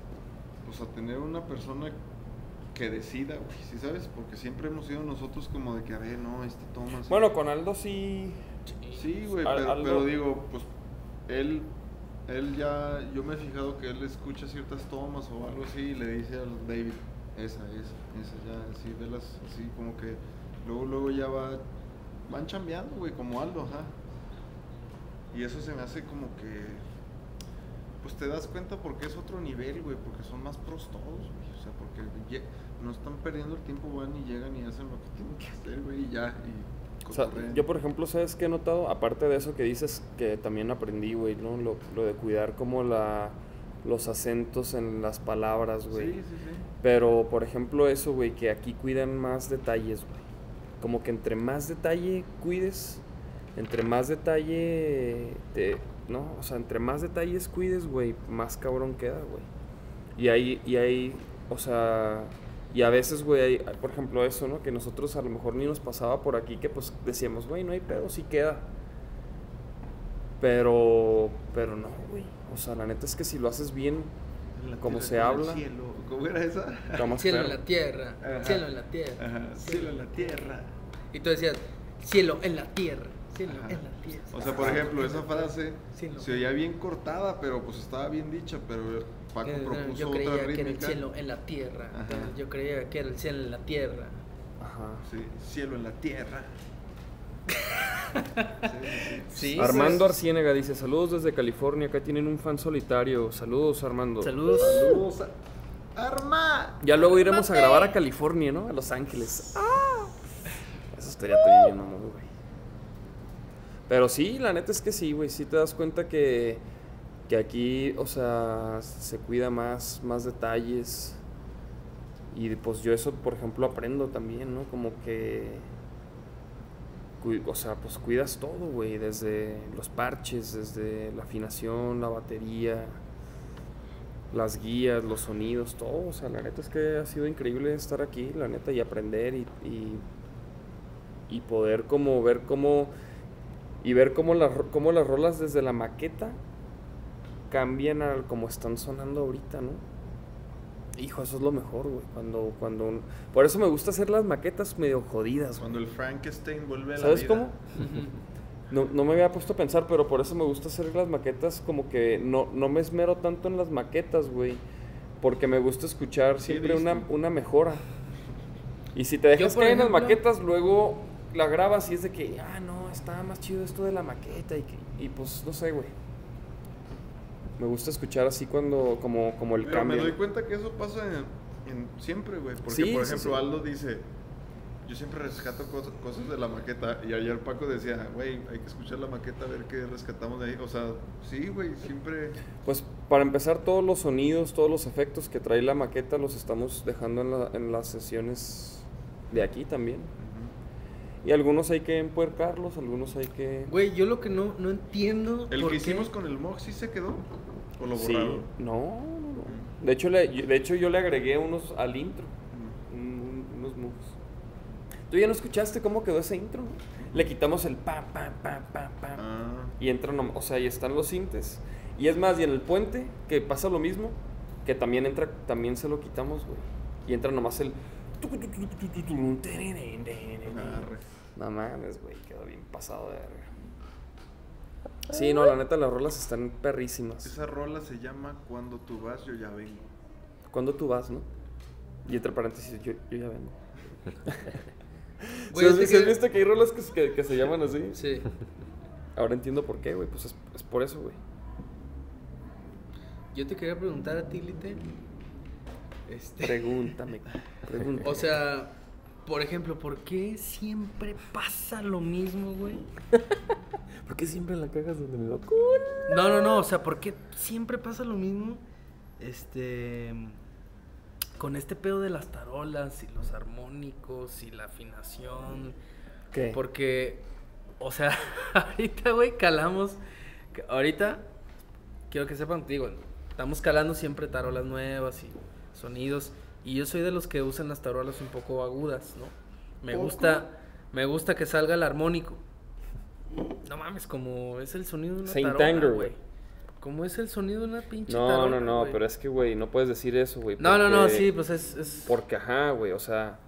pues, a tener una persona que decida, güey, ¿sí sabes? Porque siempre hemos sido nosotros como de que, a ver, no, este toma así. Bueno, con Aldo sí. Sí, güey, pero, pero digo, pues él, él ya, yo me he fijado que él escucha ciertas tomas o algo así y le dice al David, esa, esa, esa, ya, así, velas, así como que luego, luego ya va, van chambeando, güey, como Aldo, ajá. Y eso se me hace como que, pues te das cuenta porque es otro nivel, güey, porque son más pros todos, güey, o sea, porque no están perdiendo el tiempo, van y llegan y hacen lo que tienen que hacer, güey, y ya, y O sea, yo, por ejemplo, ¿sabes qué he notado? Aparte de eso que dices, que también aprendí, güey, ¿no? Lo, lo de cuidar como la, los acentos en las palabras, güey. Sí, sí, sí. Pero, por ejemplo, eso, güey, que aquí cuidan más detalles, güey. Como que entre más detalle cuides, entre más detalle te... No, o sea, entre más detalles cuides, güey, más cabrón queda, güey. Y ahí, y ahí, o sea... Y a veces, güey, por ejemplo, eso, ¿no? Que nosotros a lo mejor ni nos pasaba por aquí, que pues decíamos, güey, no hay pedo, sí queda. Pero, pero no, güey. O sea, la neta es que si lo haces bien, Como se habla. cielo. ¿Cómo era esa? Cielo en la tierra, Ajá. cielo en la tierra. Ajá, cielo en la tierra. Y tú decías, cielo en la tierra, cielo Ajá. en la tierra. O sea, por ejemplo, esa frase Cielo. se oía bien cortada, pero pues estaba bien dicha, pero Paco Eh, propuso yo otra creía que era el cielo en la tierra. Ajá. Yo creía que era el cielo en la tierra. Ajá. Sí, cielo en la tierra. Sí, sí, sí. Sí. Armando Arciénega dice, saludos desde California, acá tienen un fan solitario. Saludos, Armando. Saludos. Saludos a- Arma. Ya luego iremos a grabar a California, ¿no? A Los Ángeles. ¡Ah! Eso estaría también bien, güey. Pero sí, la neta es que sí, güey. Sí te das cuenta que, que aquí, o sea, se cuida más, más detalles. Y pues yo eso, por ejemplo, aprendo también, ¿no? Como que... O sea, pues cuidas todo, güey. Desde los parches, desde la afinación, la batería, las guías, los sonidos, todo. O sea, la neta es que ha sido increíble estar aquí, la neta, y aprender y, y, y poder como ver cómo... Y ver cómo, las cómo las rolas desde la maqueta cambian a como están sonando ahorita, ¿no? Hijo, eso es lo mejor, güey. Cuando, cuando... un- Por eso me gusta hacer las maquetas medio jodidas, güey. Cuando el Frankenstein vuelve a la ¿Sabes vida. cómo? No, no me había puesto a pensar, pero por eso me gusta hacer las maquetas como que no, no me esmero tanto en las maquetas, güey. Porque me gusta escuchar siempre una, una mejora. Y si te dejas caer en las maquetas, luego la grabas y es de que, ah, no, está más chido esto de la maqueta. Y, que, y pues, no sé, güey. Me gusta escuchar así cuando, como, como el Pero cambio. me doy cuenta que eso pasa en, en- siempre, güey. Porque, Sí, por sí, ejemplo, sí. Aldo dice, yo siempre rescato cosas, cosas de la maqueta. Y ayer Paco decía, güey, hay que escuchar la maqueta a ver qué rescatamos de ahí. O sea, sí, güey, siempre... Pues para empezar, todos los sonidos, todos los efectos que trae la maqueta los estamos dejando en, la- en las sesiones de aquí también. Y algunos hay que empuercarlos, algunos hay que... Güey, yo lo que no, no entiendo. ¿El por que qué- hicimos con el Mox sí se quedó? ¿O lo Sí, borraron? no, no, no. De hecho, le, de hecho, yo le agregué unos al intro, un- un- unos moves. ¿Tú ya no escuchaste cómo quedó ese intro? Le quitamos el pa, pa, pa, pa, pa. Ah, Y entran, o sea, ahí están los sintes. Y es más, y en el puente, que pasa lo mismo, que también entra, también se lo quitamos, güey. Y entra nomás el... No mames, güey, quedó bien pasado de verga. Sí, no, la neta, las rolas están perrísimas. Esa rola se llama Cuando tú vas, yo ya vengo. ¿Cuándo tú vas, no? Y entre paréntesis, yo, yo ya vengo. Güey, ¿Sí has- es que sí has que- visto que hay rolas que, que- que se llaman así? Sí. Ahora entiendo por qué, güey. Pues es, es por eso, güey. Yo te quería preguntar a ti, Lite. Este, Pregúntame. Pregúntame. o sea, por ejemplo, ¿por qué siempre pasa lo mismo, güey? ¿Por qué siempre la cagas donde me va No, no, no, o sea, ¿por qué siempre pasa lo mismo? Este. Con este pedo de las tarolas y los armónicos y la afinación. ¿Qué? Porque, o sea, ahorita, güey, calamos. Ahorita, quiero que sepan, digo, estamos calando siempre tarolas nuevas y sonidos. Y yo soy de los que usan las tarolas un poco agudas, ¿no? Me ¿Poco? gusta, me gusta que salga el armónico. No mames, como es el sonido de una Saint tarola, güey. Como es el sonido de una pinche No, tarola, no, no, güey. pero es que, güey, no puedes decir eso, güey. No, no, no, sí, pues es... es... Porque, ajá, güey, o sea,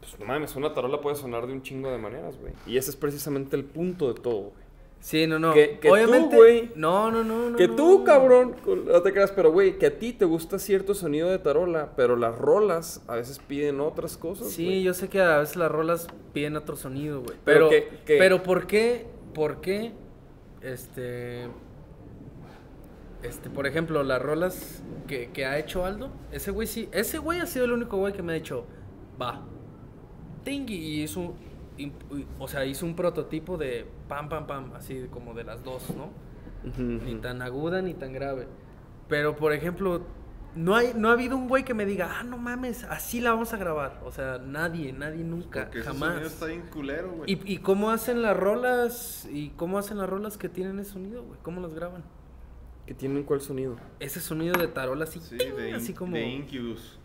pues no mames, una tarola puede sonar de un chingo de maneras, güey. Y ese es precisamente el punto de todo, güey. Sí, no, no. Que- que tú, Obviamente... güey, No, no, no, no. Que no, tú, no. cabrón, no te creas, pero güey, que a ti te gusta cierto sonido de tarola, pero las rolas a veces piden otras cosas. Sí, güey. yo sé que a veces las rolas piden otro sonido, güey. Pero Pero, que- que- pero ¿por qué? ¿Por qué? Este... Este, por ejemplo, las rolas que, que ha hecho Aldo, ese güey sí, ese güey ha sido el único güey que me ha dicho, va, ting, y hizo, un- y- y- o sea, hizo un prototipo de pam, pam, pam, así como de las dos, ¿no? Ni tan aguda ni tan grave. Pero, por ejemplo, no, hay, no ha habido un güey que me diga, ah, no mames, así la vamos a grabar. O sea, nadie, nadie nunca, Porque ese jamás. sonido está bien culero, güey. ¿Y, ¿Y cómo hacen las rolas? ¿Y cómo hacen las rolas que tienen ese sonido, güey? ¿Cómo las graban? ¿Que tienen cuál sonido? Ese sonido de tarola así, Sí, de, así como... de Incubus.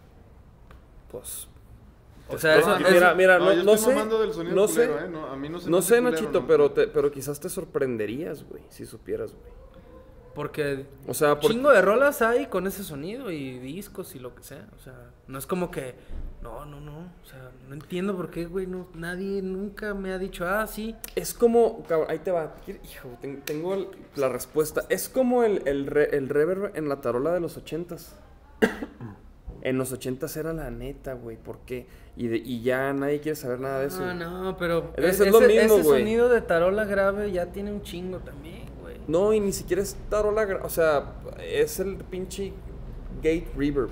Pues. o sea, es eso, mira, mira, no, yo no estoy sé. mamando del sonido No culero, sé. ¿eh? No, a mí no se me No hace sé, culero, Nachito, no. pero, te, pero quizás te sorprenderías, güey, si supieras, güey. Porque O sea, por- chingo de rolas hay con ese sonido y discos y lo que sea. O sea, no es como que, no, no, no. O sea, no entiendo por qué, güey. No, nadie nunca me ha dicho, ah, sí. Es como, cabrón, ahí te va. Hijo, ten- tengo la respuesta. Es como el, el, re- el reverb en la tarola de los ochentas. en los ochentas era la neta, güey. ¿Por qué? Y, de- y ya nadie quiere saber nada de eso. Ah, no, pero Es- es lo mismo, ese güey. sonido de tarola grave ya tiene un chingo también. No, y ni siquiera es tarola, o sea, es el pinche gate reverb.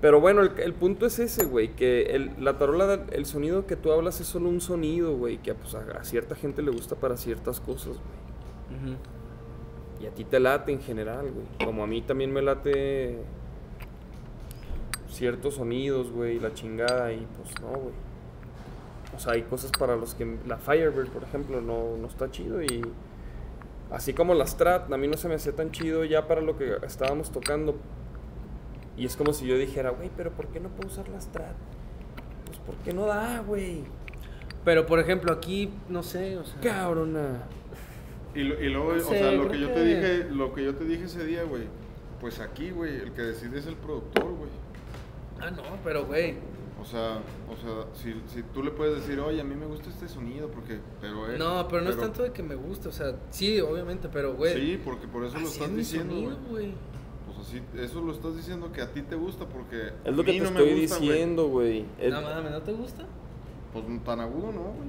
Pero bueno, el, el punto es ese, güey, que el, la tarola, el sonido que tú hablas es solo un sonido, güey, que pues, a, a cierta gente le gusta para ciertas cosas, güey. Y a ti te late en general, güey. Como a mí también me late ciertos sonidos, güey, la chingada, y pues no, güey. O sea, hay cosas para los que la Firebird, por ejemplo, no, no está chido y así como la Strat, a mí no se me hacía tan chido ya para lo que estábamos tocando. Y es como si yo dijera, güey, pero ¿por qué no puedo usar la Strat? Pues porque no da, güey. Pero, por ejemplo, aquí, no sé, o sea... Cabrona. Y, luego, No o sea, lo que yo que- te dije, lo que yo te dije ese día, güey, pues aquí, güey, el que decide es el productor, güey. Ah, no, pero, güey. O sea, o sea, si, si tú le puedes decir, oye, a mí me gusta este sonido, porque, pero eh, No, pero no es tanto de que me guste, o sea, sí, obviamente, pero, güey... Sí, porque por eso lo estás es diciendo, sonido, güey. Pues así, eso lo estás diciendo que a ti te gusta, porque Es lo a que mí te no me estoy gusta, diciendo, güey. No mames, ¿no te gusta? Pues tan agudo, ¿no, güey?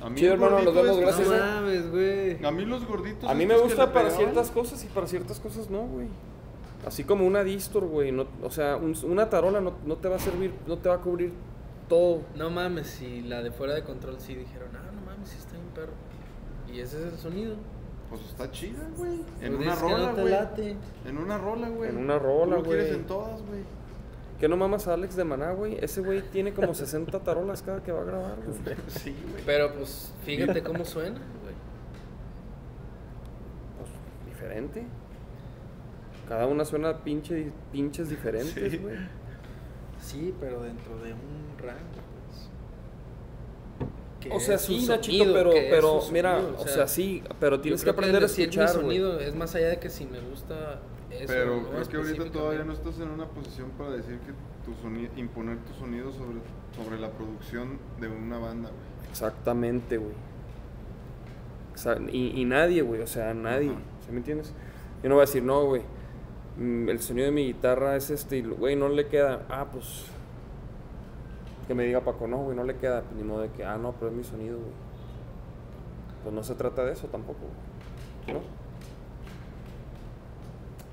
A mí el hermano, nos vemos, gracias, No eh. mames, güey. A mí los gorditos A mí me gusta para pegaban, ciertas cosas y para ciertas cosas no, güey. Así como una distor, güey. No, o sea, un- una tarola no, no te va a servir, no te va a cubrir todo. No mames, si la de fuera de control sí dijeron, ah, no mames, sí está bien perro. Y ese es el sonido. Pues está chida, güey. En Pues una dices que rola, güey. En una rola, güey. En una rola, lo quieres güey. en todas, güey. ¿Qué no mamas a Alex de Maná, güey? Ese güey tiene como 60 tarolas cada que va a grabar, güey. Sí, güey. Pero pues fíjate cómo suena, güey. Pues, diferente. Cada una suena pinche, pinches diferentes, Sí. güey. Sí, pero dentro de un rango, pues. Que O sea, sí, Nachito, pero, que pero mira, sonido, o sea, sí, pero tienes que aprender a decir mi escuchar, güey. sonido es más allá de que si me gusta eso. Pero ¿no? creo que ahorita todavía no estás en una posición para decir que tu sonido, imponer tu sonido sobre, sobre la producción de una banda, güey. Exactamente, güey. Y, y nadie, güey, o sea, nadie. ¿Sí me entiendes? Yo no voy a decir, no, güey. Mm, El sonido de mi guitarra es este, y, güey, no le queda. Ah, pues. Que me diga Paco, no, güey, no le queda. Ni modo de que, ah, no, pero es mi sonido, güey. Pues no se trata de eso tampoco, güey. ¿No?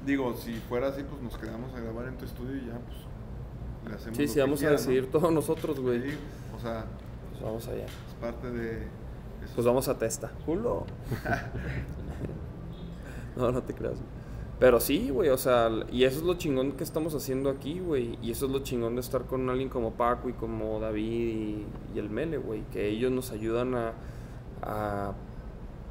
Digo, si fuera así, pues nos quedamos a grabar en tu estudio y ya, pues le hacemos Sí, lo sí, que vamos a decidir todos nosotros, güey. Sí, o sea, Pues vamos allá. es parte de... Pues vamos a testa. Culo. no, no te creas. Pero sí, güey, o sea, y eso es lo chingón que estamos haciendo aquí, güey. Y eso es lo chingón de estar con alguien como Paco y como David y, y el Mele, güey. Que ellos nos ayudan a, a,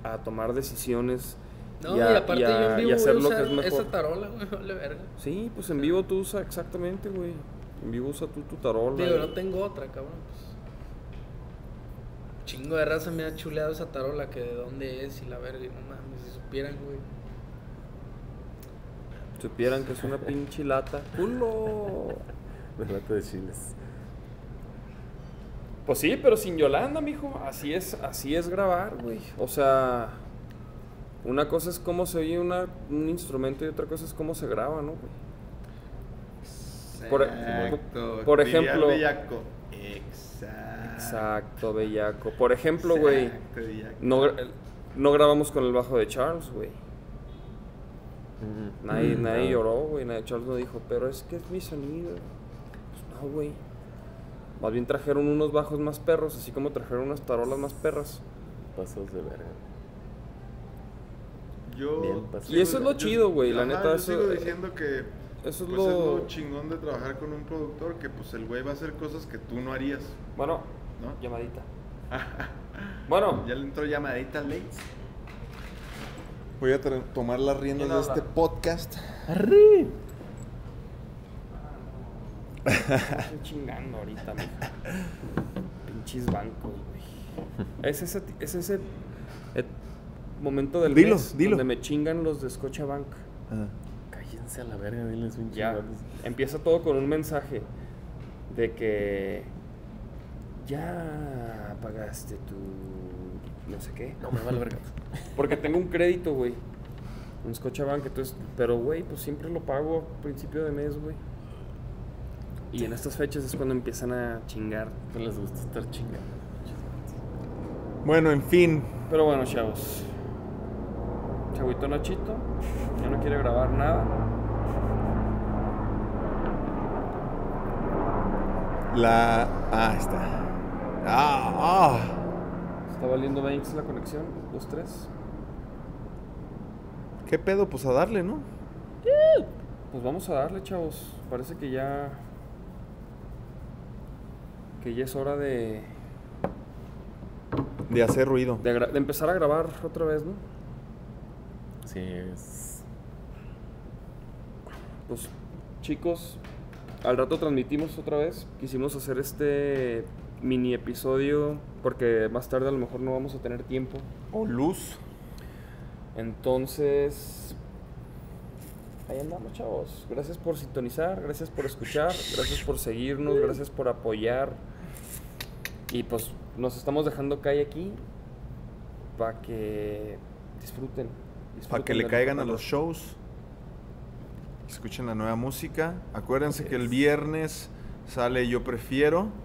a tomar decisiones. No, y, y, a, aparte y a- yo en y vivo hacer voy a lo que usar es mejor. esa tarola, güey, vale verga. Sí, pues en vivo tú usas exactamente, güey. En vivo usa tú tu tarola. Digo, y- no tengo otra, cabrón. Pues. Chingo de raza me ha chuleado esa tarola que de dónde es y la verga. Y no mames, si supieran, güey. Supieran que es una pinche lata. ¡Culo! De lata de chiles. Pues sí, pero sin Yolanda, mijo. Así es, así es grabar, güey. O sea, una cosa es cómo se oye una- un instrumento y otra cosa es cómo se graba, ¿no, güey? Por, e- Exacto. por diría el ejemplo- bellaco. Exacto. Exacto, bellaco. Por ejemplo, güey, no, no grabamos con el bajo de Charles, güey. Mm, Nadie, mm, nadie no. lloró, güey. Nadie, Charles no dijo, pero es que es mi sonido. Pues no, güey. Más bien trajeron unos bajos más perros, así como trajeron unas tarolas más perras. Pasos de verga. Yo Bien. Y eso es lo yo- chido, güey, la neta, Yo eso- sigo diciendo que Eso es pues, lo... es lo chingón de trabajar con un productor, que pues el güey va a hacer cosas que tú no harías, Bueno, ¿no? llamadita. bueno, Ya le entró llamadita al Leitz. Voy a tomar las riendas ¿Quién de este podcast. ¡Arre! estoy chingando ahorita, mija. Pinches bancos, güey. Es ese, es ese eh, momento del Dilo, mes dilo. donde me chingan los de Scotiabank. Cállense a la verga, diles un Ya, empieza todo con un mensaje de que ya pagaste tu no sé qué. No me vale verga. Porque tengo un crédito, güey. En Scotiabank, entonces, pero güey, pues siempre lo pago a principio de mes, güey. Y en estas fechas es cuando empiezan a chingar. No les gusta estar chingando. Bueno, en fin. Pero bueno, chavos. Chavito Nachito, ya no quiere grabar nada. La. Ah, está. Ah, ah. Está valiendo Banks la conexión, los tres. ¿Qué pedo? Pues a darle, ¿no? Pues vamos a darle, chavos. Parece que ya. Que ya es hora de. De hacer ruido. De, de empezar a grabar otra vez, ¿no? Sí, es. Pues, chicos, al rato transmitimos otra vez. Quisimos hacer este mini episodio porque más tarde a lo mejor no vamos a tener tiempo. O luz. Entonces, ahí andamos, chavos. Gracias por sintonizar, gracias por escuchar, gracias por seguirnos, gracias por apoyar. Y pues nos estamos dejando calle aquí para que disfruten. Para que le caigan a los shows. Escuchen la nueva música. Acuérdense que el viernes sale Yo Prefiero.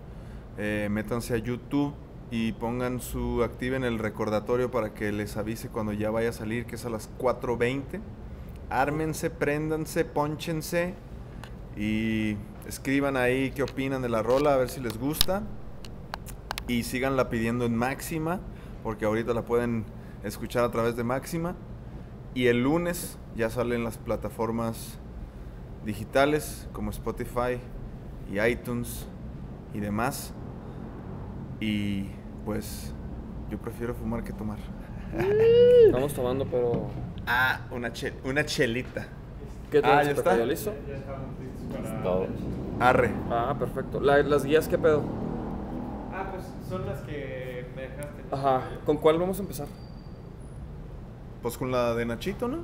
Eh, métanse a YouTube y pongan su. Activen el recordatorio para que les avise cuando ya vaya a salir, que es a las 4.20. Ármense, préndanse, ponchense y escriban ahí qué opinan de la rola, a ver si les gusta. Y síganla pidiendo en máxima, porque ahorita la pueden escuchar a través de máxima. Y el lunes ya salen las plataformas digitales como Spotify y iTunes y demás. Y pues yo prefiero fumar que tomar. Estamos tomando, pero. Ah, una, una chelita. ¿Qué Ah, tal? ya ¿Se está. listo? es todo. Arre. Ah, perfecto. La- las guías, ¿qué pedo? Ah, pues son las que me dejaste. Ajá. ¿Con cuál vamos a empezar? Pues con la de Nachito, ¿no?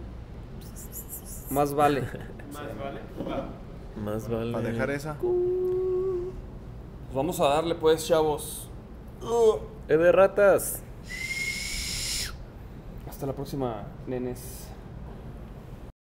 Más vale. Más vale. Va. Más vale. Para dejar esa. Pues vamos a darle, pues, chavos. ¡Eh, de ratas! Hasta la próxima, nenes.